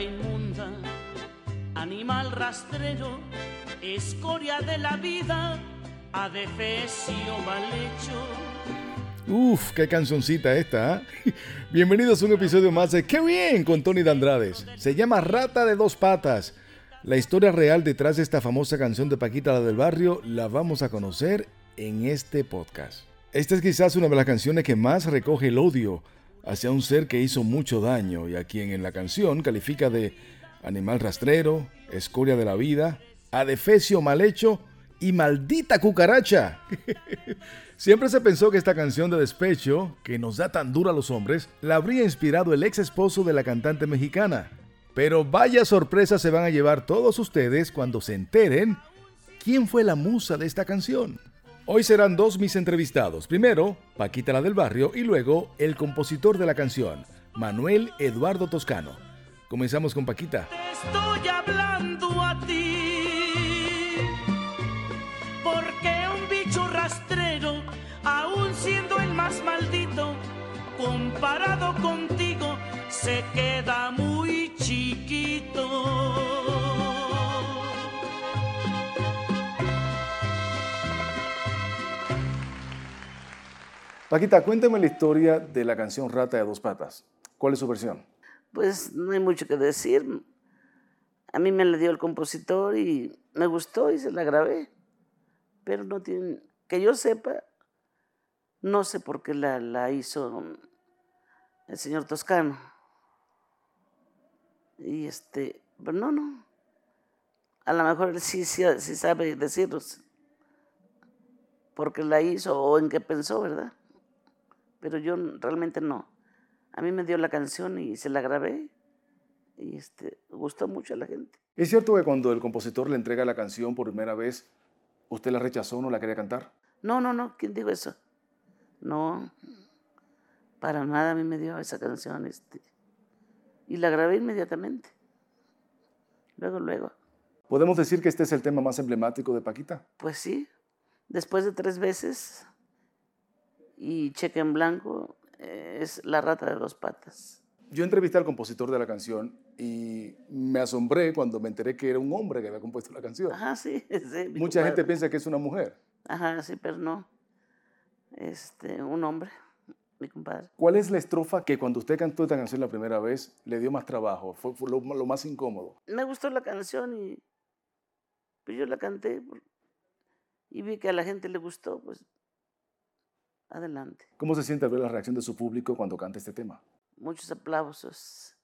inmunda, animal rastrero, escoria de la vida, adefesio mal hecho. Uf, qué cancioncita esta. ¿eh? Bienvenidos a un episodio más de Qué bien con Tony Dandrades. Se llama Rata de dos patas. La historia real detrás de esta famosa canción de Paquita la del barrio la vamos a conocer en este podcast. Esta es quizás una de las canciones que más recoge el odio hacia un ser que hizo mucho daño y a quien en la canción califica de animal rastrero, escoria de la vida, adefesio mal hecho y maldita cucaracha. Siempre se pensó que esta canción de despecho, que nos da tan dura a los hombres, la habría inspirado el ex esposo de la cantante mexicana. Pero vaya sorpresa se van a llevar todos ustedes cuando se enteren quién fue la musa de esta canción. Hoy serán dos mis entrevistados. Primero, Paquita la del barrio y luego el compositor de la canción, Manuel Eduardo Toscano. Comenzamos con Paquita. Estoy hablando a ti, porque un bicho rastrero, aun siendo el más maldito, comparado contigo, se queda muy Paquita, cuéntame la historia de la canción Rata de dos patas. ¿Cuál es su versión? Pues no hay mucho que decir. A mí me la dio el compositor y me gustó y se la grabé. Pero no tiene, que yo sepa, no sé por qué la, la hizo el señor Toscano. Y este, pero no, no. A lo mejor él sí, sí, sí sabe decirnos porque la hizo o en qué pensó, ¿verdad? Pero yo realmente no. A mí me dio la canción y se la grabé y este, gustó mucho a la gente. ¿Es cierto que cuando el compositor le entrega la canción por primera vez, usted la rechazó, no la quería cantar? No, no, no, ¿quién dijo eso? No, para nada a mí me dio esa canción este, y la grabé inmediatamente. Luego, luego. ¿Podemos decir que este es el tema más emblemático de Paquita? Pues sí, después de tres veces y cheque en blanco eh, es La rata de dos patas. Yo entrevisté al compositor de la canción y me asombré cuando me enteré que era un hombre que había compuesto la canción. Ajá, sí. Mucha gente piensa que es una mujer. Ajá, sí, pero no. Este, un hombre, mi compadre. ¿Cuál es la estrofa que cuando usted cantó esta canción la primera vez le dio más trabajo? Fue, fue lo, lo más incómodo. Me gustó la canción y pues yo la canté y vi que a la gente le gustó, pues adelante. ¿Cómo se siente al ver la reacción de su público cuando canta este tema? Muchos aplausos,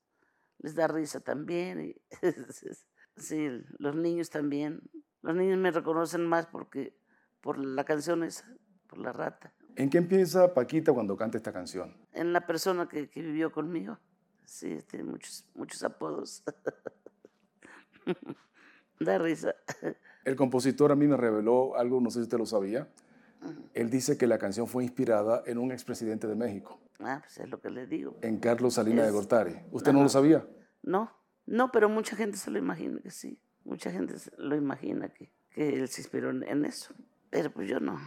les da risa también. Y sí, los niños también. Los niños me reconocen más porque por la canción esa, por la rata. ¿En qué empieza Paquita cuando canta esta canción? En la persona que, que vivió conmigo. Sí, tiene muchos, muchos apodos. da risa. El compositor a mí me reveló algo, no sé si usted lo sabía. Él dice que la canción fue inspirada en un expresidente de México, Ah, pues es lo que le digo. en Carlos Salinas de Es- Gortari. ¿Usted no lo sabía? No, no, pero mucha gente se lo imagina que sí. Mucha gente se lo imagina que, que él se inspiró en, eso. Pero pues yo no,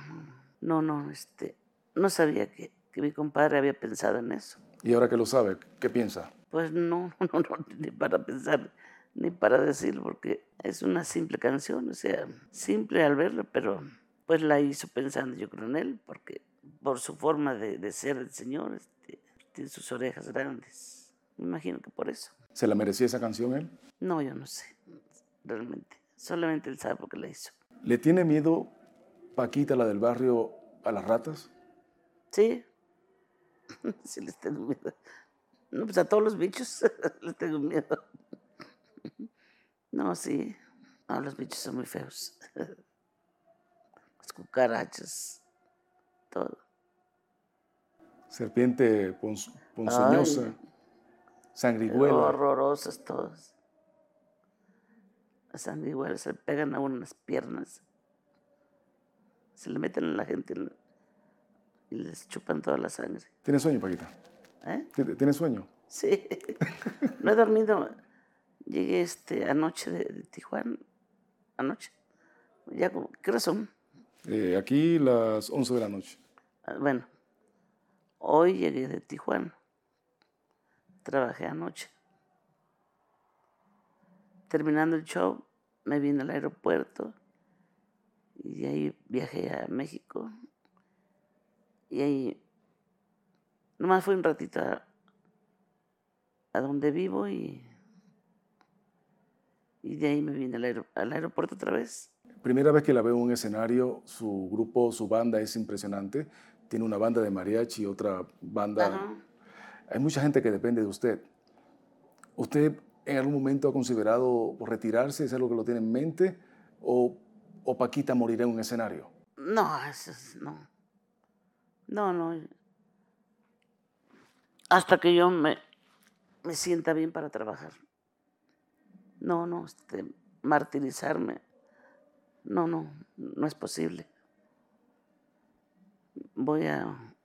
no, no, este, no sabía que, que mi compadre había pensado en eso. Y ahora que lo sabe, ¿qué piensa? Pues no, no, no, ni para pensar, ni para decirlo, porque es una simple canción, o sea, simple al verla, pero pues la hizo pensando yo creo en él, porque por su forma de, de ser el señor, este, tiene sus orejas grandes. Me imagino que por eso. ¿Se la merecía esa canción él? No, yo no sé, realmente. Solamente él sabe por qué la hizo. ¿Le tiene miedo Paquita, la del barrio, a las ratas? Sí, sí les tengo miedo. No, pues a todos los bichos les tengo miedo. No, sí. No, los bichos son muy feos. Las cucarachas, todo. Serpiente ponz- ponzoñosa, sangriguela. Horrorosas todas. Las sanguijuelas se le pegan a uno en las piernas. Se le meten a la gente y les chupan toda la sangre. ¿Tiene sueño, Paquita? ¿Eh? ¿Tiene tiene sueño? Sí. No he dormido. Llegué este, anoche de, de Tijuana. Anoche. Ya como, ¿qué son? Eh, aquí las 11 de la noche. Ah, Bueno, hoy llegué de Tijuana. Trabajé anoche. terminando el show, me vine al aeropuerto y de ahí viajé a México. Y ahí nomás fui un ratito a, a donde vivo y, y de ahí me vine al, al aeropuerto otra vez. Primera vez que la veo en un escenario, su grupo, su banda es impresionante. Tiene una banda de mariachi, otra banda. Ajá. Hay mucha gente que depende de usted. ¿Usted en algún momento ha considerado retirarse? ¿Es algo que lo tiene en mente? ¿O, o Paquita morirá en un escenario? No, eso es- no. No, no. Hasta que yo me, me sienta bien para trabajar. No, no, este, martirizarme. No, no, no es posible. Voy a,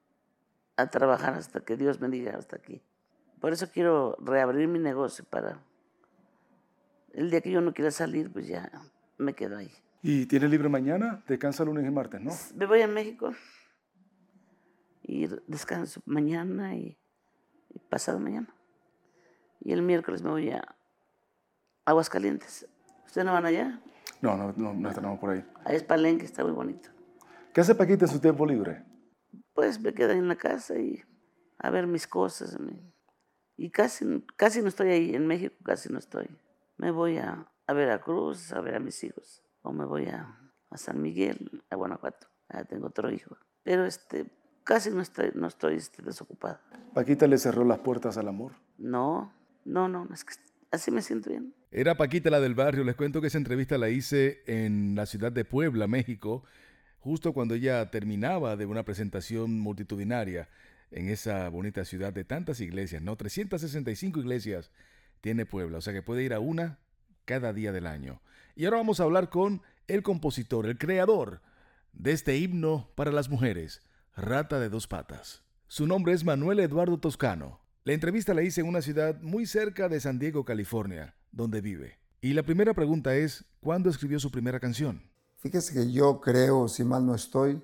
a trabajar hasta que Dios me diga hasta aquí. Por eso quiero reabrir mi negocio para el día que yo no quiera salir, pues ya me quedo ahí. ¿Y tiene libre mañana? Descansa lunes y martes, ¿no? Me voy a México y descanso mañana y, y pasado mañana. Y el miércoles me voy a Aguascalientes. ¿Ustedes no van allá? No, no, no, no estaremos por ahí. Es Palenque, está muy bonito. ¿Qué hace Paquita en su tiempo libre? Pues me quedo en la casa y a ver mis cosas. Y casi, casi no estoy ahí, en México casi no estoy. Me voy a, a Veracruz a ver a mis hijos. O me voy a, a San Miguel, a Guanajuato. Ah, tengo otro hijo. Pero este, casi no estoy, no estoy este, desocupada. Paquita le cerró las puertas al amor. No, no, no, es que así me siento bien. Era Paquita la del barrio. Les cuento que esa entrevista la hice en la ciudad de Puebla, México, justo cuando ella terminaba de una presentación multitudinaria en esa bonita ciudad de tantas iglesias, ¿no? 365 iglesias tiene Puebla, o sea que puede ir a una cada día del año. Y ahora vamos a hablar con el compositor, el creador de este himno para las mujeres, Rata de dos patas. Su nombre es Manuel Eduardo Toscano. La entrevista la hice en una ciudad muy cerca de San Diego, California, donde vive. Y la primera pregunta es, ¿cuándo escribió su primera canción? Fíjese que yo creo, si mal no estoy,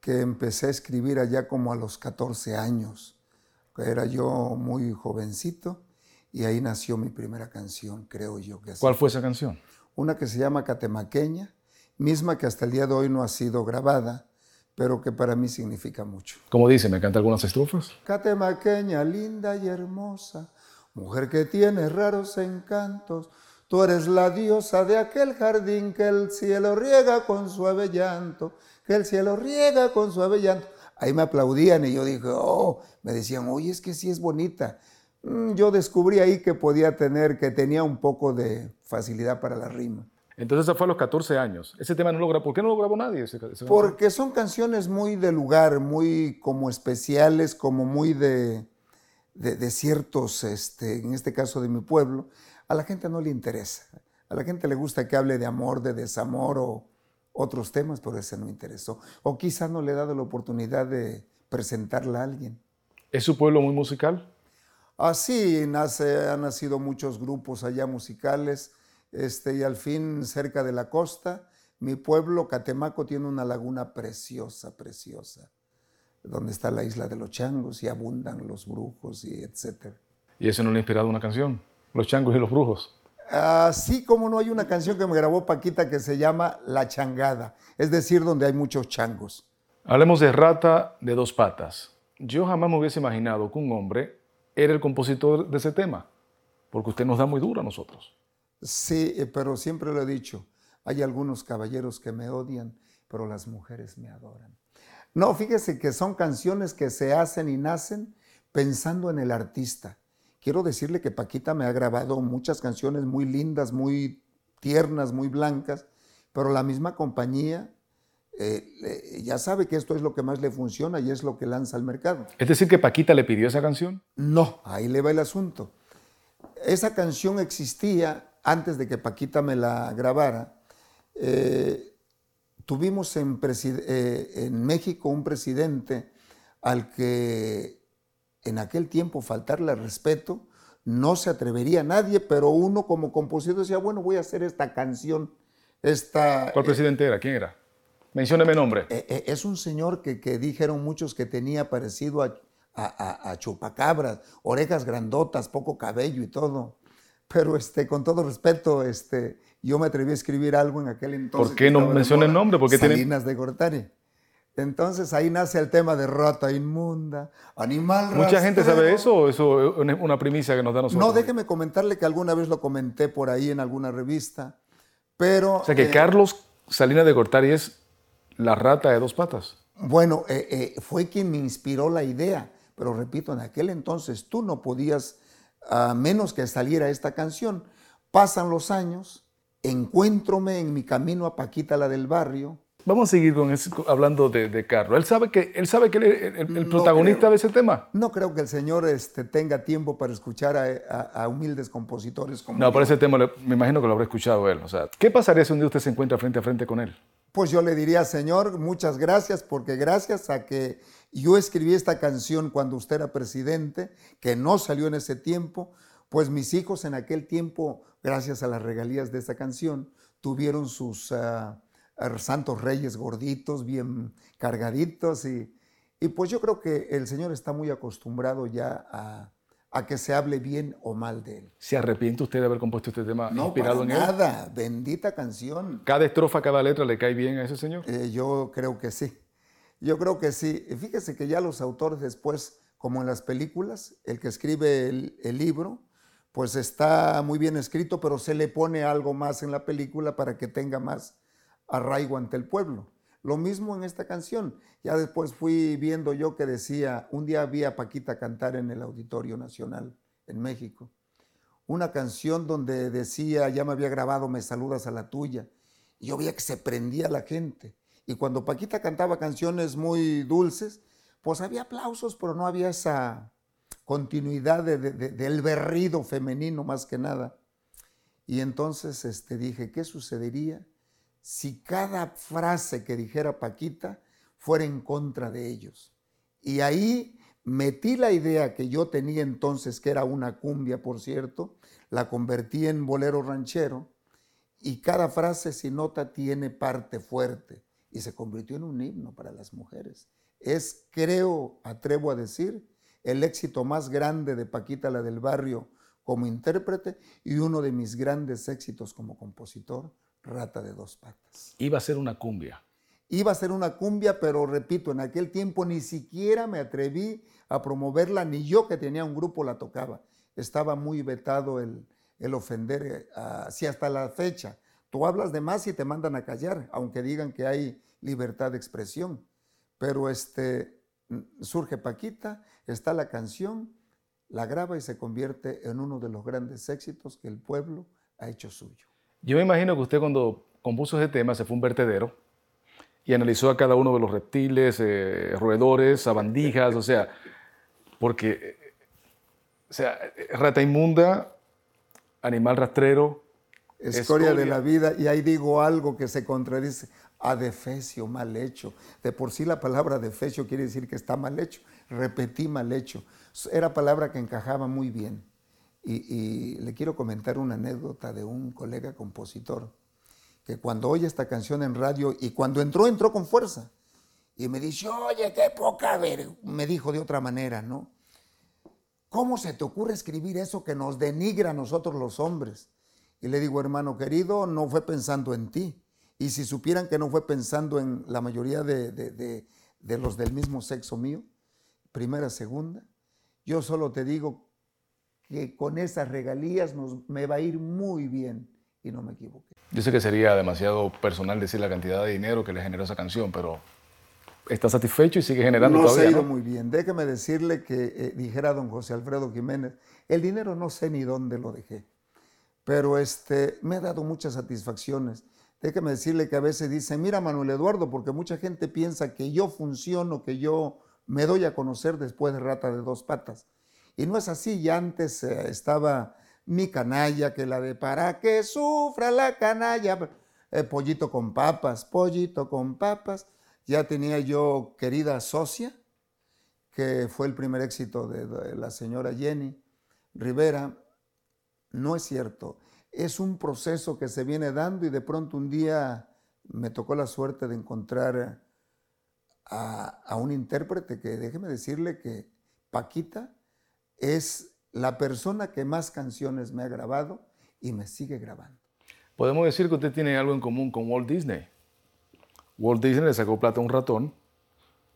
que empecé a escribir allá como a los 14 años. Era yo muy jovencito y ahí nació mi primera canción, creo yo que así. ¿Cuál fue esa canción? Una que se llama Catemaqueña, misma que hasta el día de hoy no ha sido grabada, pero que para mí significa mucho. Como dice, me canta algunas estrofas. Catemaqueña, linda y hermosa, mujer que tiene raros encantos, tú eres la diosa de aquel jardín que el cielo riega con suave llanto, que el cielo riega con suave llanto. Ahí me aplaudían y yo dije, oh, me decían, oye, es que sí es bonita. Mm, Yo descubrí ahí que podía tener, que tenía un poco de facilidad para la rima. Entonces, eso fue a los 14 años. Ese tema no lo grabó. ¿Por qué no lo grabó nadie? ese- ese- Porque son canciones muy de lugar, muy como especiales, como muy de, de, de ciertos, este, en este caso de mi pueblo. A la gente no le interesa. A la gente le gusta que hable de amor, de desamor o otros temas, pero ese no interesó. O quizá no le he dado la oportunidad de presentarla a alguien. ¿Es su pueblo muy musical? Así nace, han nacido muchos grupos allá musicales, este, y al fin cerca de la costa, mi pueblo, Catemaco, tiene una laguna preciosa, preciosa, donde está la isla de los changos y abundan los brujos y etcétera. ¿Y eso no le ha inspirado una canción? Los changos y los brujos. Así como no hay una canción que me grabó Paquita que se llama La Changada, es decir, donde hay muchos changos. Hablemos de Rata de dos patas. Yo jamás me hubiese imaginado que un hombre era el compositor de ese tema, porque usted nos da muy duro a nosotros. Sí, eh, pero siempre lo he dicho, hay algunos caballeros que me odian, pero las mujeres me adoran. No, fíjese que son canciones que se hacen y nacen pensando en el artista. Quiero decirle que Paquita me ha grabado muchas canciones muy lindas, muy tiernas, muy blancas, pero la misma compañía eh, le- ya sabe que esto es lo que más le funciona y es lo que lanza al mercado. Es decir, que Paquita le pidió esa canción. No, ahí le va el asunto. Esa canción existía antes de que Paquita me la grabara. Eh, tuvimos en, eh, en México un presidente al que en aquel tiempo faltarle al respeto no se atrevería nadie, pero uno como compositor decía, bueno, voy a hacer esta canción. Esta, ¿Cuál presidente era? ¿Quién era? Mencióneme nombre. eh, eh, es un señor que, que dijeron muchos que tenía parecido a, a- a- a chupacabras, orejas grandotas, poco cabello y todo. pero este, con todo respeto, este, yo me atreví a escribir algo en aquel entonces. ¿Por qué no menciona el nombre? Porque Salinas de Gortari. Entonces ahí nace el tema de rata inmunda, animal ¿Mucha gente sabe eso o eso es una primicia que nos da nosotros? No, déjeme comentarle que alguna vez lo comenté por ahí en alguna revista, pero... O sea que eh, Carlos Salinas de Gortari es la rata de dos patas. Bueno, eh, eh, fue quien me inspiró la idea, pero repito, en aquel entonces tú no podías, a menos que saliera esta canción. Pasan los años, encuéntrome en mi camino a Paquita la del barrio, Vamos a seguir con hablando de, Carlos. ¿Él sabe que, él sabe que el, el, protagonista de ese tema? No creo que el señor este, tenga tiempo para escuchar a, humildes compositores como No, por ese tema me imagino que lo habrá escuchado él. O sea, ¿qué pasaría si un día usted se encuentra frente a frente con él? Pues yo le diría, señor, muchas gracias, porque gracias a que yo escribí esta canción cuando usted era presidente, que no salió en ese tiempo, pues mis hijos en aquel tiempo, gracias a las regalías de esta canción, tuvieron sus... Ah, santos reyes gorditos, bien cargaditos. Y, y, pues yo creo que el Señor está muy acostumbrado ya a, a, que se hable bien o mal de Él. ¿Se arrepiente usted de haber compuesto este tema inspirado en él? Nada, bendita canción. ¿Cada estrofa, cada letra le cae bien a ese Señor? Eh, yo creo que sí. Yo creo que sí. Fíjese que ya los autores después, como en las películas, el que escribe el, el libro, pues está muy bien escrito, pero se le pone algo más en la película para que tenga más arraigo ante el pueblo. Lo mismo en esta canción. Ya después fui viendo yo que decía, un día vi a Paquita cantar en el Auditorio Nacional en México. Una canción donde decía, ya me había grabado, me saludas a la tuya. Y yo veía que se prendía la gente. Y cuando Paquita cantaba canciones muy dulces, pues había aplausos, pero no había esa continuidad del berrido femenino más que nada. Y entonces este, dije, ¿qué sucedería si cada frase que dijera Paquita fuera en contra de ellos. Y ahí metí la idea que yo tenía entonces, que era una cumbia, por cierto, la convertí en bolero ranchero, y cada frase, si nota, tiene parte fuerte, y se convirtió en un himno para las mujeres. Es, creo, atrevo a decir, el éxito más grande de Paquita la del barrio como intérprete y uno de mis grandes éxitos como compositor rata de dos patas. Iba a ser una cumbia. Iba a ser una cumbia, pero repito, en aquel tiempo ni siquiera me atreví a promoverla, ni yo que tenía un grupo la tocaba. Estaba muy vetado el, el ofender, así hasta la fecha. Tú hablas de más y te mandan a callar, aunque digan que hay libertad de expresión. Pero este, surge Paquita, está la canción, la graba y se convierte en uno de los grandes éxitos que el pueblo ha hecho suyo. Yo me imagino que usted cuando compuso ese tema se fue a un vertedero y analizó a cada uno de los reptiles, eh, roedores, sabandijas, o sea, porque, o sea, rata inmunda, animal rastrero. Escoria, de la vida, y ahí digo algo que se contradice, adefesio, mal hecho. De por sí la palabra adefesio quiere decir que está mal hecho, repetí mal hecho. Era palabra que encajaba muy bien. Y, le quiero comentar una anécdota de un colega compositor que cuando oye esta canción en radio y cuando entró, entró con fuerza. Y me dice, oye, qué poca ver, me dijo de otra manera, ¿no? ¿Cómo se te ocurre escribir eso que nos denigra a nosotros los hombres? Y le digo, hermano querido, no fue pensando en ti. Y si supieran que no fue pensando en la mayoría de, de los del mismo sexo mío, primera, segunda, yo solo te digo que con esas regalías nos, me va a ir muy bien y no me equivoqué. Yo sé que sería demasiado personal decir la cantidad de dinero que le generó esa canción, pero está satisfecho y sigue generando no todavía. Se ha ido muy bien. Déjeme decirle que eh, dijera don José Alfredo Jiménez, el dinero no sé ni dónde lo dejé, pero este, me ha dado muchas satisfacciones. Déjeme decirle que a veces dice, mira Manuel Eduardo, porque mucha gente piensa que yo funciono, que yo me doy a conocer después de rata de dos patas. Y no es así, ya antes eh, estaba mi canalla, que la de para que sufra la canalla, eh, pollito con papas, pollito con papas. Ya tenía yo querida socia, que fue el primer éxito de, la señora Jenny Rivera. No es cierto, es un proceso que se viene dando y de pronto un día me tocó la suerte de encontrar a, a un intérprete que déjeme decirle que Paquita es la persona que más canciones me ha grabado y me sigue grabando. Podemos decir que usted tiene algo en común con Walt Disney. Walt Disney le sacó plata a un ratón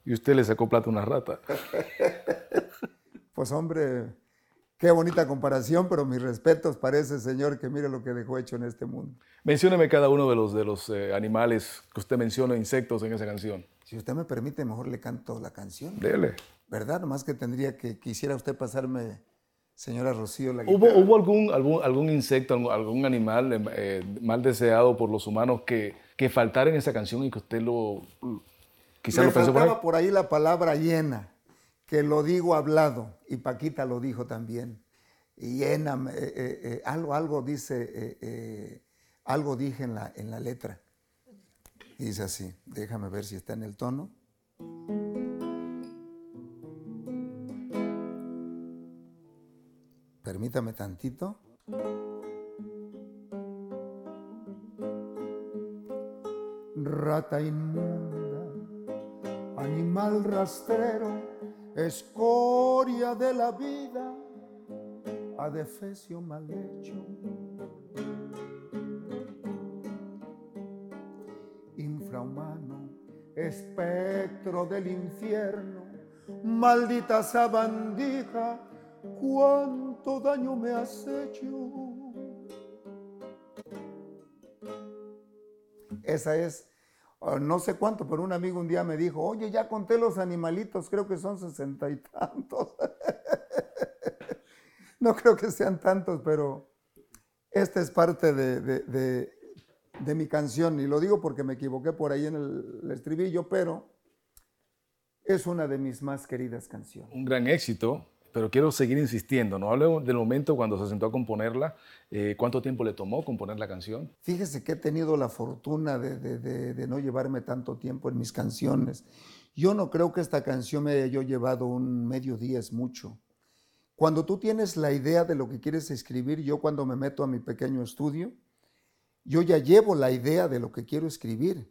y usted le sacó plata a una rata. Pues hombre, qué bonita comparación, pero mis respetos para ese señor que mire lo que dejó hecho en este mundo. Mencióneme cada uno de los, de los eh, animales que usted menciona, insectos en esa canción. Si usted me permite, mejor le canto la canción. Dele. ¿Verdad? Nomás que tendría que, quisiera usted pasarme, señora Rocío, la ¿Hubo, hubo algún, algún, algún insecto, algún, algún animal eh, mal deseado por los humanos que, que faltara en esa canción y que usted lo quizá Me lo pensó por ahí? faltaba por ahí la palabra llena, que lo digo hablado, y Paquita lo dijo también. Y eh, eh, eh, algo, algo dice, algo dije en la, en la letra. Dice así, déjame ver si está en el tono. Permítame tantito. Rata inmunda, animal rastrero, escoria de la vida, adefesio mal hecho. Infrahumano, espectro del infierno, maldita sabandija, cuánto daño me has hecho. Esa es, no sé cuánto, pero un amigo un día me dijo, oye, ya conté los animalitos, creo que son sesenta y tantos. no creo que sean tantos, pero esta es parte de- de mi canción. Y lo digo porque me equivoqué por ahí en el, el estribillo, pero es una de mis más queridas canciones. Un gran éxito, pero quiero seguir insistiendo. No hable del momento cuando se sentó a componerla. eh, ¿Cuánto tiempo le tomó componer la canción? Fíjese que he tenido la fortuna de, no llevarme tanto tiempo en mis canciones. Yo no creo que esta canción me haya llevado un medio día, es mucho. Cuando tú tienes la idea de lo que quieres escribir, yo cuando me meto a mi pequeño estudio, yo ya llevo la idea de lo que quiero escribir.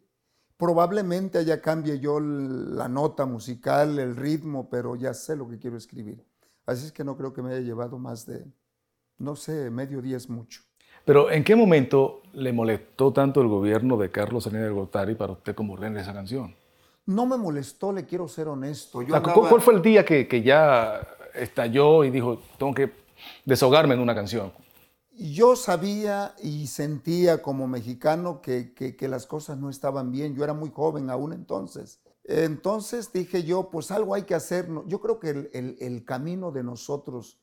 Probablemente allá cambie yo la nota musical, el ritmo, pero ya sé lo que quiero escribir. Así es que no creo que me haya llevado más de, no sé, medio día es mucho. Pero ¿en qué momento le molestó tanto el gobierno de Carlos Salinas de Gortari para usted componer esa canción? No me molestó, le quiero ser honesto. Yo O sea, ¿cu- andaba- ¿Cuál fue el día que, que ya estalló y dijo, tengo que desahogarme en una canción? Yo sabía y sentía como mexicano que, que- que las cosas no estaban bien. Yo era muy joven aún entonces. Entonces dije yo, pues algo hay que hacer. Yo creo que el camino de nosotros,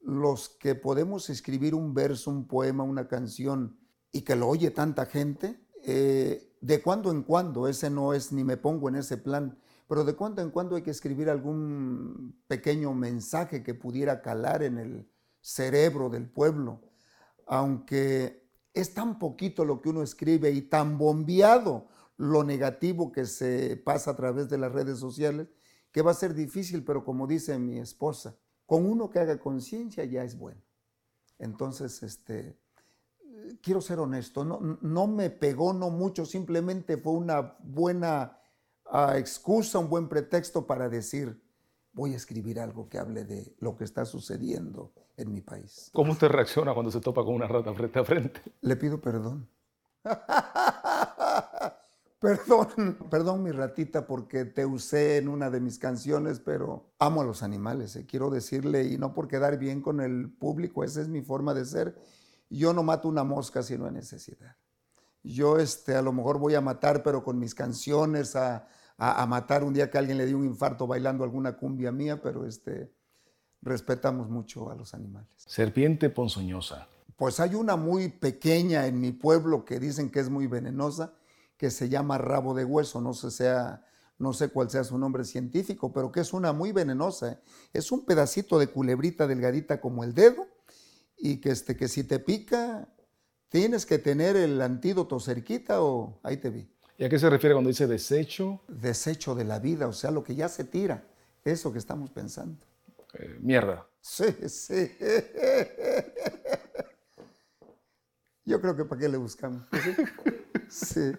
los que podemos escribir un verso, un poema, una canción y que lo oye tanta gente, eh, de cuando en cuando, ese no es ni me pongo en ese plan, pero de cuando en cuando hay que escribir algún pequeño mensaje que pudiera calar en el cerebro del pueblo aunque es tan poquito lo que uno escribe y tan bombeado lo negativo que se pasa a través de las redes sociales, que va a ser difícil, pero como dice mi esposa, con uno que haga conciencia ya es bueno. Entonces, este, quiero ser honesto, no, no me pegó no mucho, simplemente fue una buena ah, excusa, un buen pretexto para decir, voy a escribir algo que hable de lo que está sucediendo en mi país. ¿Cómo usted reacciona cuando se topa con una rata frente a frente? Le pido perdón. perdón, perdón mi ratita porque te usé en una de mis canciones, pero amo a los animales, eh, quiero decirle, y no por quedar bien con el público, esa es mi forma de ser. Yo no mato una mosca si no hay necesidad. Yo este, a lo mejor voy a matar, pero con mis canciones, a, a- a matar un día que alguien le dio un infarto bailando alguna cumbia mía, pero este, respetamos mucho a los animales. Serpiente ponzoñosa. Pues hay una muy pequeña en mi pueblo que dicen que es muy venenosa, que se llama rabo de hueso, no sé, sea, no sé cuál sea su nombre científico, pero que es una muy venenosa. ¿eh? Es un pedacito de culebrita delgadita como el dedo y que, este, que si te pica tienes que tener el antídoto cerquita o ahí te vi. ¿Y a qué se refiere cuando dice desecho? Desecho de la vida, o sea, lo que ya se tira, eso que estamos pensando. Eh, mierda. Sí, sí. Yo creo que para qué le buscamos. Sí.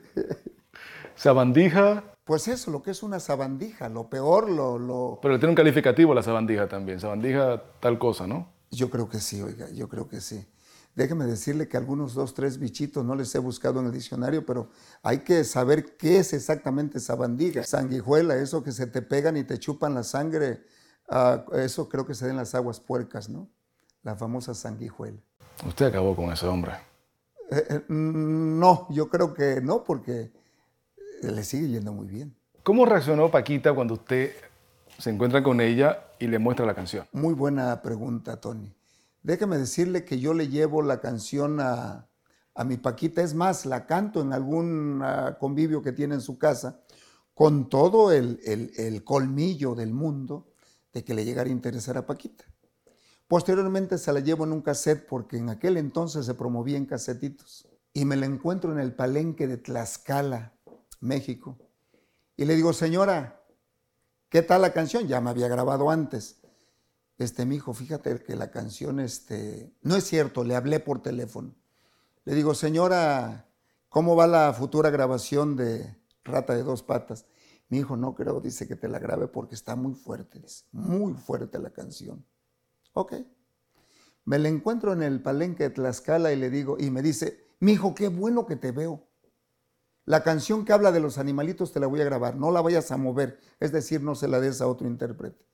Sabandija, Pues eso, lo que es una sabandija, lo peor, lo, lo... pero tiene un calificativo la sabandija también. Sabandija tal cosa, ¿no? Yo creo que sí, oiga, yo creo que sí. Déjeme decirle que algunos dos, tres bichitos no les he buscado en el diccionario, pero hay que saber qué es exactamente sabandija. Sanguijuela, eso que se te pegan y te chupan la sangre, ah, eso creo que se da en las aguas puercas, ¿no? La famosa sanguijuela. Usted acabó con ese hombre. Eh, eh, no, yo creo que no, porque le sigue yendo muy bien. ¿Cómo reaccionó Paquita cuando usted se encuentra con ella y le muestra la canción? Muy buena pregunta, Tony. Déjeme decirle que yo le llevo la canción a, mi Paquita. Es más, la canto en algún ah, convivio que tiene en su casa con todo el, el colmillo del mundo de que le llegara a interesar a Paquita. Posteriormente se la llevo en un cassette porque en aquel entonces se promovía en casetitos. Y me la encuentro en el palenque de Tlaxcala, México. Y le digo, señora, ¿qué tal la canción? Ya me había grabado antes este, mi hijo, fíjate que la canción, este, no es cierto, le hablé por teléfono. Le digo, señora, ¿cómo va la futura grabación de Rata de dos patas? Mi hijo, no creo, dice que te la grabe porque está muy fuerte, dice, muy fuerte la canción. Ok. Me la encuentro en el palenque de Tlaxcala y le digo, y me dice, mi hijo, qué bueno que te veo. La canción que habla de los animalitos te la voy a grabar, no la vayas a mover, es decir, no se la des a otro intérprete.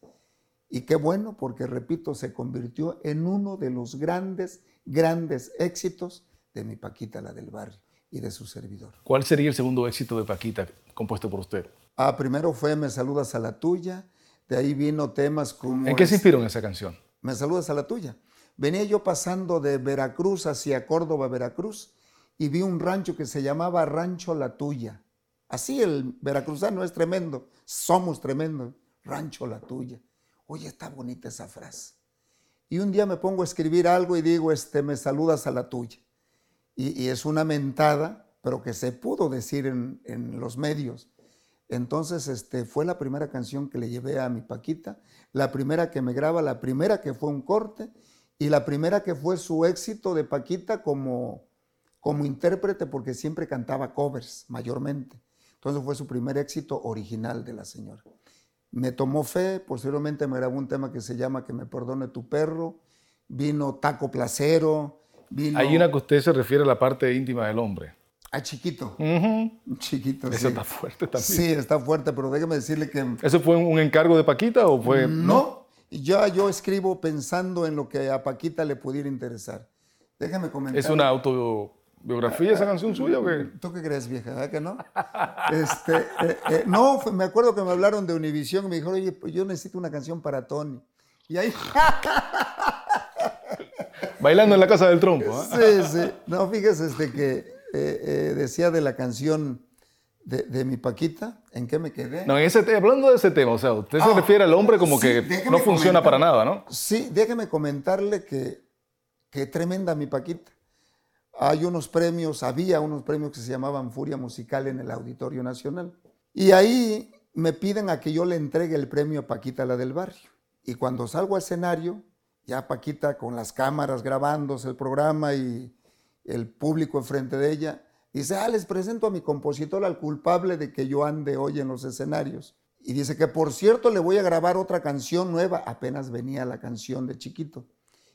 Y qué bueno, porque repito, se convirtió en uno de los grandes, grandes éxitos de mi Paquita, la del barrio, y de su servidor. ¿Cuál sería el segundo éxito de Paquita compuesto por usted? Ah, primero fue Me saludas a la tuya, de ahí vino temas como... ¿En qué se inspiró en esa canción? Me saludas a la tuya. Venía yo pasando de Veracruz hacia Córdoba, Veracruz, y vi un rancho que se llamaba Rancho La Tuya. Así el veracruzano es tremendo, somos tremendo, Rancho La Tuya oye, está bonita esa frase. Y un día me pongo a escribir algo y digo, este, me saludas a la tuya. Y, es una mentada, pero que se pudo decir en, los medios. Entonces, este, fue la primera canción que le llevé a mi Paquita, la primera que me graba, la primera que fue un corte y la primera que fue su éxito de Paquita como, como intérprete, porque siempre cantaba covers mayormente. Entonces fue su primer éxito original de la señora me tomó fe, posteriormente me grabó un tema que se llama Que me perdone tu perro, vino Taco Placero, vino... Hay una que usted se refiere a la parte íntima del hombre. A chiquito. Chiquito. Eso está fuerte también. Sí, está fuerte, pero déjeme decirle que... ¿Eso fue un encargo de Paquita o fue.? No, ya yo escribo pensando en lo que a Paquita le pudiera interesar. Déjeme comentar. ¿Es una auto biografía esa canción suya o qué? ¿Tú qué crees, vieja? ¿Verdad que no? Este, eh, eh, no, me acuerdo que me hablaron de Univision y me dijeron, oye, pues yo necesito una canción para Tony. Y ahí... Bailando en la casa del trompo. ¿eh? Sí, sí. No, fíjese este, que decía de la canción de, mi Paquita, ¿en qué me quedé? No, en ese hablando de ese tema, o sea, usted se ah, refiere al hombre como que no funciona para nada, ¿no? Sí, déjeme comentarle que, que tremenda mi Paquita hay unos premios, había unos premios que se llamaban Furia Musical en el Auditorio Nacional. Y ahí me piden a que yo le entregue el premio a Paquita, la del barrio. Y cuando salgo al escenario, ya Paquita con las cámaras grabándose el programa y el público enfrente de ella, dice, ah, les presento a mi compositor, al culpable de que yo ande hoy en los escenarios. Y dice que por cierto le voy a grabar otra canción nueva, apenas venía la canción de chiquito.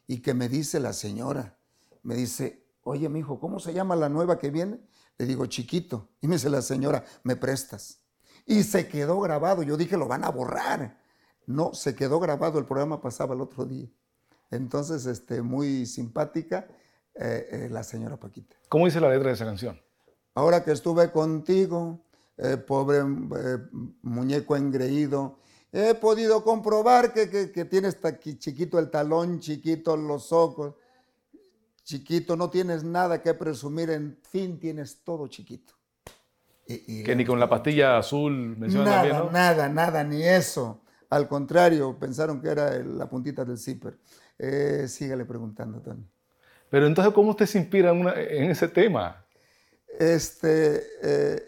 Y que me dice la señora, me dice, oye, mi hijo, ¿cómo se llama la nueva que viene? Le digo, chiquito. Y me dice la señora, ¿me prestas? Y se quedó grabado. Yo dije, lo van a borrar. No, se quedó grabado. El programa pasaba el otro día. Entonces, este, muy simpática eh, eh, la señora Paquita. ¿Cómo dice la letra de esa canción? Ahora que estuve contigo, eh, pobre muñeco engreído, he podido comprobar que, que, que tienes chiquito el talón, chiquito los ojos chiquito, no tienes nada que presumir, en fin, tienes todo chiquito. que ni con la pastilla azul menciona nada, ¿no? Nada, nada, ni eso. Al contrario, pensaron que era la puntita del zipper. Eh, sígale preguntando, Tony. Pero entonces, ¿cómo usted se inspira en, ese tema? Este, eh,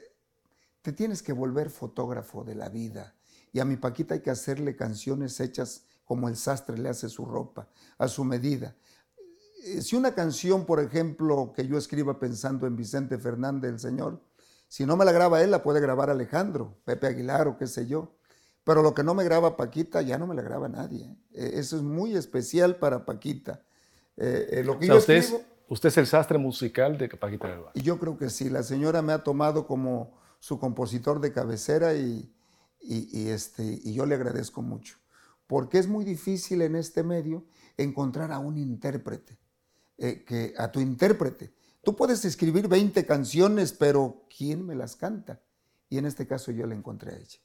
te tienes que volver fotógrafo de la vida. Y a mi Paquita hay que hacerle canciones hechas como el sastre le hace su ropa, a su medida. Eh, si una canción, por ejemplo, que yo escriba pensando en Vicente Fernández, el Señor, si no me la graba él, la puede grabar Alejandro, Pepe Aguilar o qué sé yo. Pero lo que no me graba Paquita, ya no me la graba nadie. Eh, eso es muy especial para Paquita. Eh, eh, lo que yo usted, es, usted es el sastre musical de Paquita del Y yo creo que sí. La señora me ha tomado como su compositor de cabecera y, y, este, y yo le agradezco mucho. Porque es muy difícil en este medio encontrar a un intérprete, que, a tu intérprete. Tú puedes escribir 20 canciones, pero ¿quién me las canta? Y en este caso yo la encontré a ella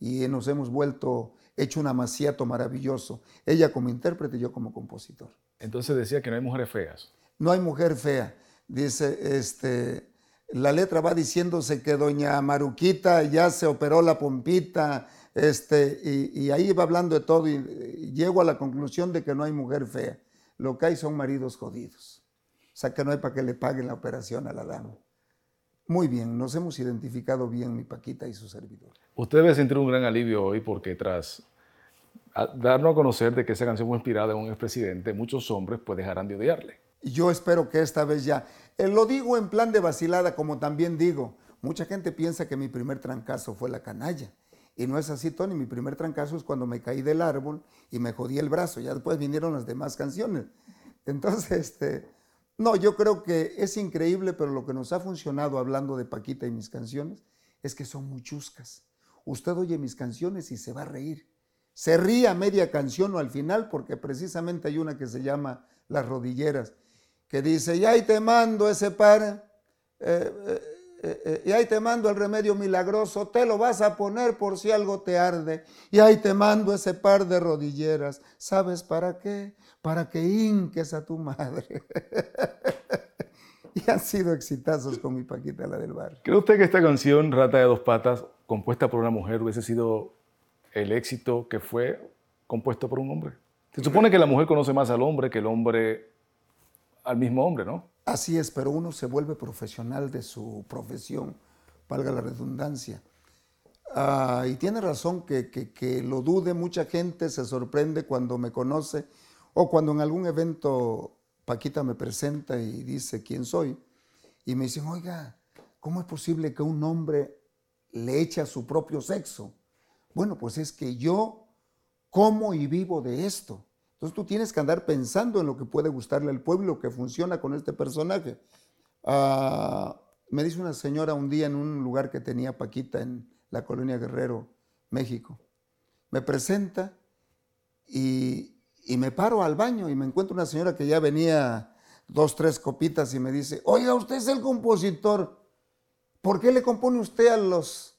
y nos hemos vuelto hecho un amaciato maravilloso. Ella como intérprete y yo como compositor. Entonces decía que no hay mujeres feas. No hay mujer fea. Dice, este, la letra va diciéndose que doña Maruquita ya se operó la pompita, este, y, ahí va hablando de todo y, llego a la conclusión de que no hay mujer fea. Lo que hay son maridos jodidos. O sea que no hay para que le paguen la operación a la dama. Muy bien, nos hemos identificado bien mi Paquita y su servidor. Usted debe sentir un gran alivio hoy porque tras darnos a conocer de que esa canción fue inspirada en un expresidente, muchos hombres pues dejarán de odiarle. Yo espero que esta vez ya. Eh, lo digo en plan de vacilada, como también digo, mucha gente piensa que mi primer trancazo fue la canalla. Y no es así, Tony. Mi primer trancazo es cuando me caí del árbol y me jodí el brazo. Ya después vinieron las demás canciones. Entonces, este, no, yo creo que es increíble, pero lo que nos ha funcionado hablando de Paquita y mis canciones es que son muy chuscas. Usted oye mis canciones y se va a reír. Se ríe a media canción o al final porque precisamente hay una que se llama Las rodilleras, que dice, y ahí te mando ese par, eh, eh, eh, y ahí te mando el remedio milagroso, te lo vas a poner por si algo te arde, y ahí te mando ese par de rodilleras, ¿sabes para qué? para que inques a tu madre. y han sido exitazos con mi Paquita, la del barrio. ¿Cree usted que esta canción, Rata de dos patas, compuesta por una mujer, hubiese sido el éxito que fue compuesto por un hombre? Se supone que la mujer conoce más al hombre que el hombre al mismo hombre, ¿no? Así es, pero uno se vuelve profesional de su profesión, valga la redundancia. Ah, y tiene razón que, que lo dude, mucha gente se sorprende cuando me conoce o cuando en algún evento Paquita me presenta y dice quién soy, y me dicen, oiga, ¿cómo es posible que un hombre le eche a su propio sexo? Bueno, pues es que yo como y vivo de esto. Entonces tú tienes que andar pensando en lo que puede gustarle al pueblo, que funciona con este personaje. Ah, me dice una señora un día en un lugar que tenía Paquita en la colonia Guerrero, México. Me presenta y, me paro al baño y me encuentro una señora que ya venía dos, tres copitas y me dice, oiga, usted es el compositor, ¿por qué le compone usted a los,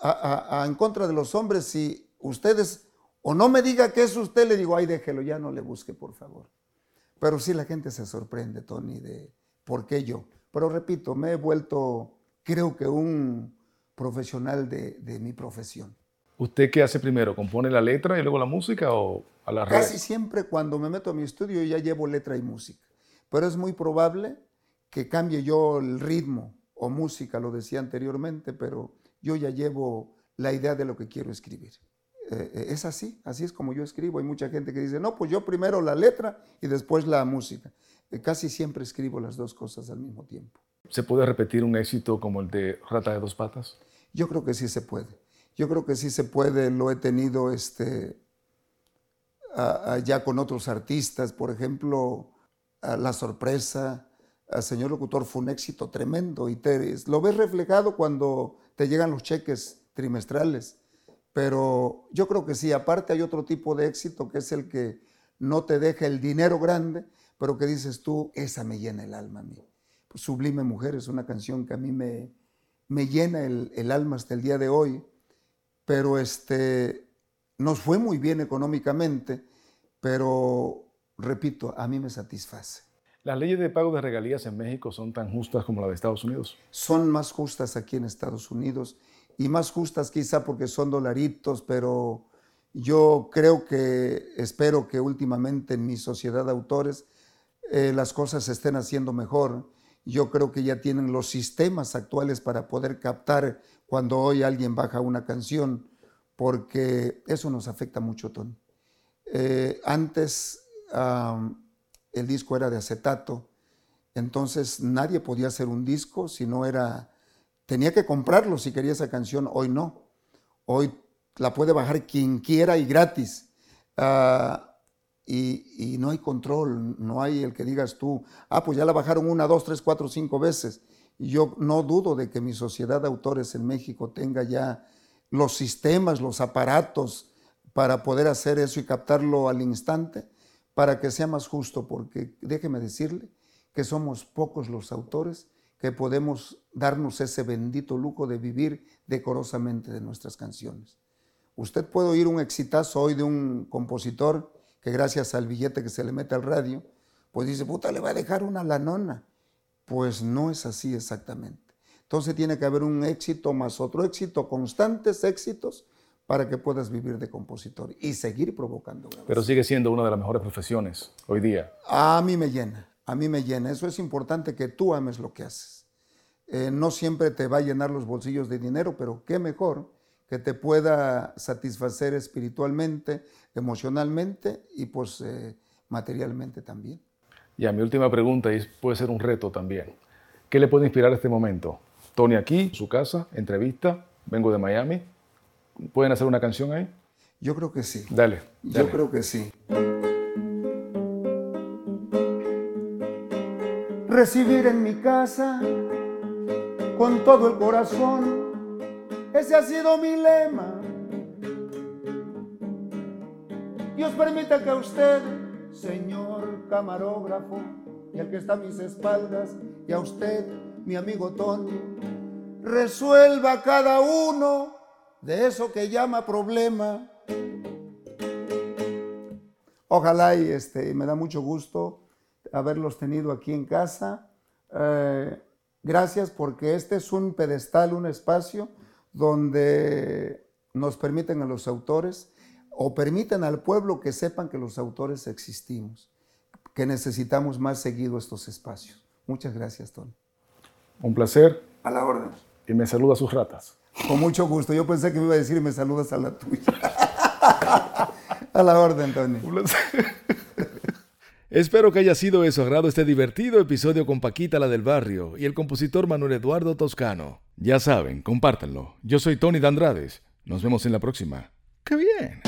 a, en contra de los hombres si ustedes, o no me diga que es usted, le digo, ay, déjelo, ya no le busque, por favor. Pero sí la gente se sorprende, Tony, de por qué yo. Pero repito, me he vuelto, creo que un profesional de, de mi profesión. ¿Usted qué hace primero? ¿Compone la letra y luego la música o a la Casi siempre cuando me meto a mi estudio ya llevo letra y música. Pero es muy probable que cambie yo el ritmo o música, lo decía anteriormente, pero yo ya llevo la idea de lo que quiero escribir. Eh, eh, es así, así es como yo escribo. Hay mucha gente que dice, no, pues yo primero la letra y después la música. Eh, casi siempre escribo las dos cosas al mismo tiempo. ¿Se puede repetir un éxito como el de Rata de dos patas? Yo creo que sí se puede. Yo creo que sí se puede, lo he tenido este, ya con otros artistas, por ejemplo, La Sorpresa, el Señor Locutor fue un éxito tremendo y te, lo ves reflejado cuando te llegan los cheques trimestrales. Pero yo creo que sí, aparte hay otro tipo de éxito que es el que no te deja el dinero grande, pero que dices tú, esa me llena el alma a mí. Sublime Mujer es una canción que a mí me, me llena el, el alma hasta el día de hoy pero este, nos fue muy bien económicamente, pero repito, a mí me satisface. ¿Las leyes de pago de regalías en México son tan justas como las de Estados Unidos? Son más justas aquí en Estados Unidos y más justas quizá porque son dolaritos, pero yo creo que, espero que últimamente en mi sociedad de autores eh, las cosas se estén haciendo mejor. Yo creo que ya tienen los sistemas actuales para poder captar cuando hoy alguien baja una canción, porque eso nos afecta mucho, Tony. Eh, antes el disco era de acetato, entonces nadie podía hacer un disco si no era, tenía que comprarlo si quería esa canción, hoy no. Hoy la puede bajar quien quiera y gratis. Ah, y, no hay control, no hay el que digas tú, ah, pues ya la bajaron una, dos, tres, cuatro, cinco veces. Yo no dudo de que mi sociedad de autores en México tenga ya los sistemas, los aparatos para poder hacer eso y captarlo al instante, para que sea más justo, porque déjeme decirle que somos pocos los autores que podemos darnos ese bendito lujo de vivir decorosamente de nuestras canciones. Usted puede oír un exitazo hoy de un compositor que gracias al billete que se le mete al radio, pues dice, puta, le va a dejar una lanona. Pues no es así exactamente. Entonces tiene que haber un éxito más otro éxito, constantes éxitos, para que puedas vivir de compositor y seguir provocando. Pero sigue siendo una de las mejores profesiones hoy día. A mí me llena, a mí me llena. Eso es importante que tú ames lo que haces. Eh, no siempre te va a llenar los bolsillos de dinero, pero qué mejor que te pueda satisfacer espiritualmente, emocionalmente y pues eh, materialmente también. Y a mi última pregunta, y puede ser un reto también. ¿Qué le puede inspirar este momento? Tony aquí, su casa, entrevista, vengo de Miami. ¿Pueden hacer una canción ahí? Yo creo que sí. Dale. Yo creo que sí. Recibir en mi casa con todo el corazón ese ha sido mi lema. Dios permita que usted, señor camarógrafo, y el que está a mis espaldas, y a usted, mi amigo Tony, resuelva cada uno de eso que llama problema. Ojalá y este, me da mucho gusto haberlos tenido aquí en casa. Eh, gracias porque este es un pedestal, un espacio donde nos permiten a los autores o permiten al pueblo que sepan que los autores existimos, que necesitamos más seguido estos espacios. Muchas gracias, Tony. Un placer. A la orden. Y me saluda a sus ratas. Con mucho gusto. Yo pensé que me iba a decir y me saludas a la tuya. a la orden, Tony. Un placer. Espero que haya sido de su agrado este divertido episodio con Paquita la del barrio y el compositor Manuel Eduardo Toscano. Ya saben, compártanlo. Yo soy Tony Dandrades. Nos vemos en la próxima. ¡Qué bien!